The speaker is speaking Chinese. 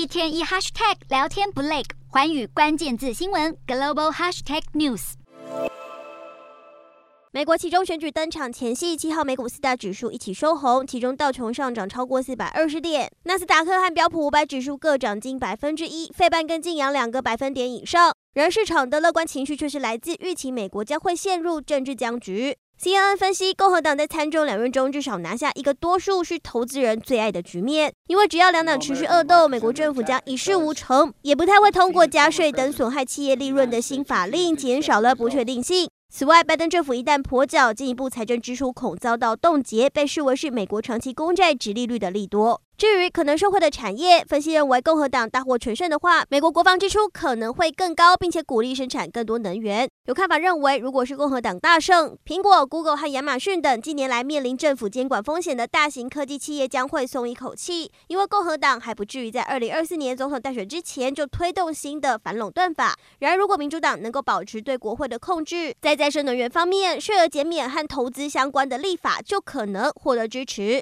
一天一 hashtag 聊天不累，寰宇关键字新闻 global hashtag news。美国期中选举登场前夕，七号美股四大指数一起收红，其中道琼上涨超过四百二十点，纳斯达克和标普五百指数各涨近百分之一，费半跟晋阳两个百分点以上。然而，市场的乐观情绪却是来自预期美国将会陷入政治僵局。CNN 分析，共和党在参众两院中至少拿下一个多数是投资人最爱的局面，因为只要两党持续恶斗，美国政府将一事无成，也不太会通过加税等损害企业利润的新法令，减少了不确定性。此外，拜登政府一旦跛脚，进一步财政支出恐遭到冻结，被视为是美国长期公债殖利率的利多。至于可能受惠的产业，分析认为，共和党大获全胜的话，美国国防支出可能会更高，并且鼓励生产更多能源。有看法认为，如果是共和党大胜，苹果、Google 和亚马逊等近年来面临政府监管风险的大型科技企业将会松一口气，因为共和党还不至于在二零二四年总统大选之前就推动新的反垄断法。然而，如果民主党能够保持对国会的控制，在再生能源方面，税额减免和投资相关的立法就可能获得支持。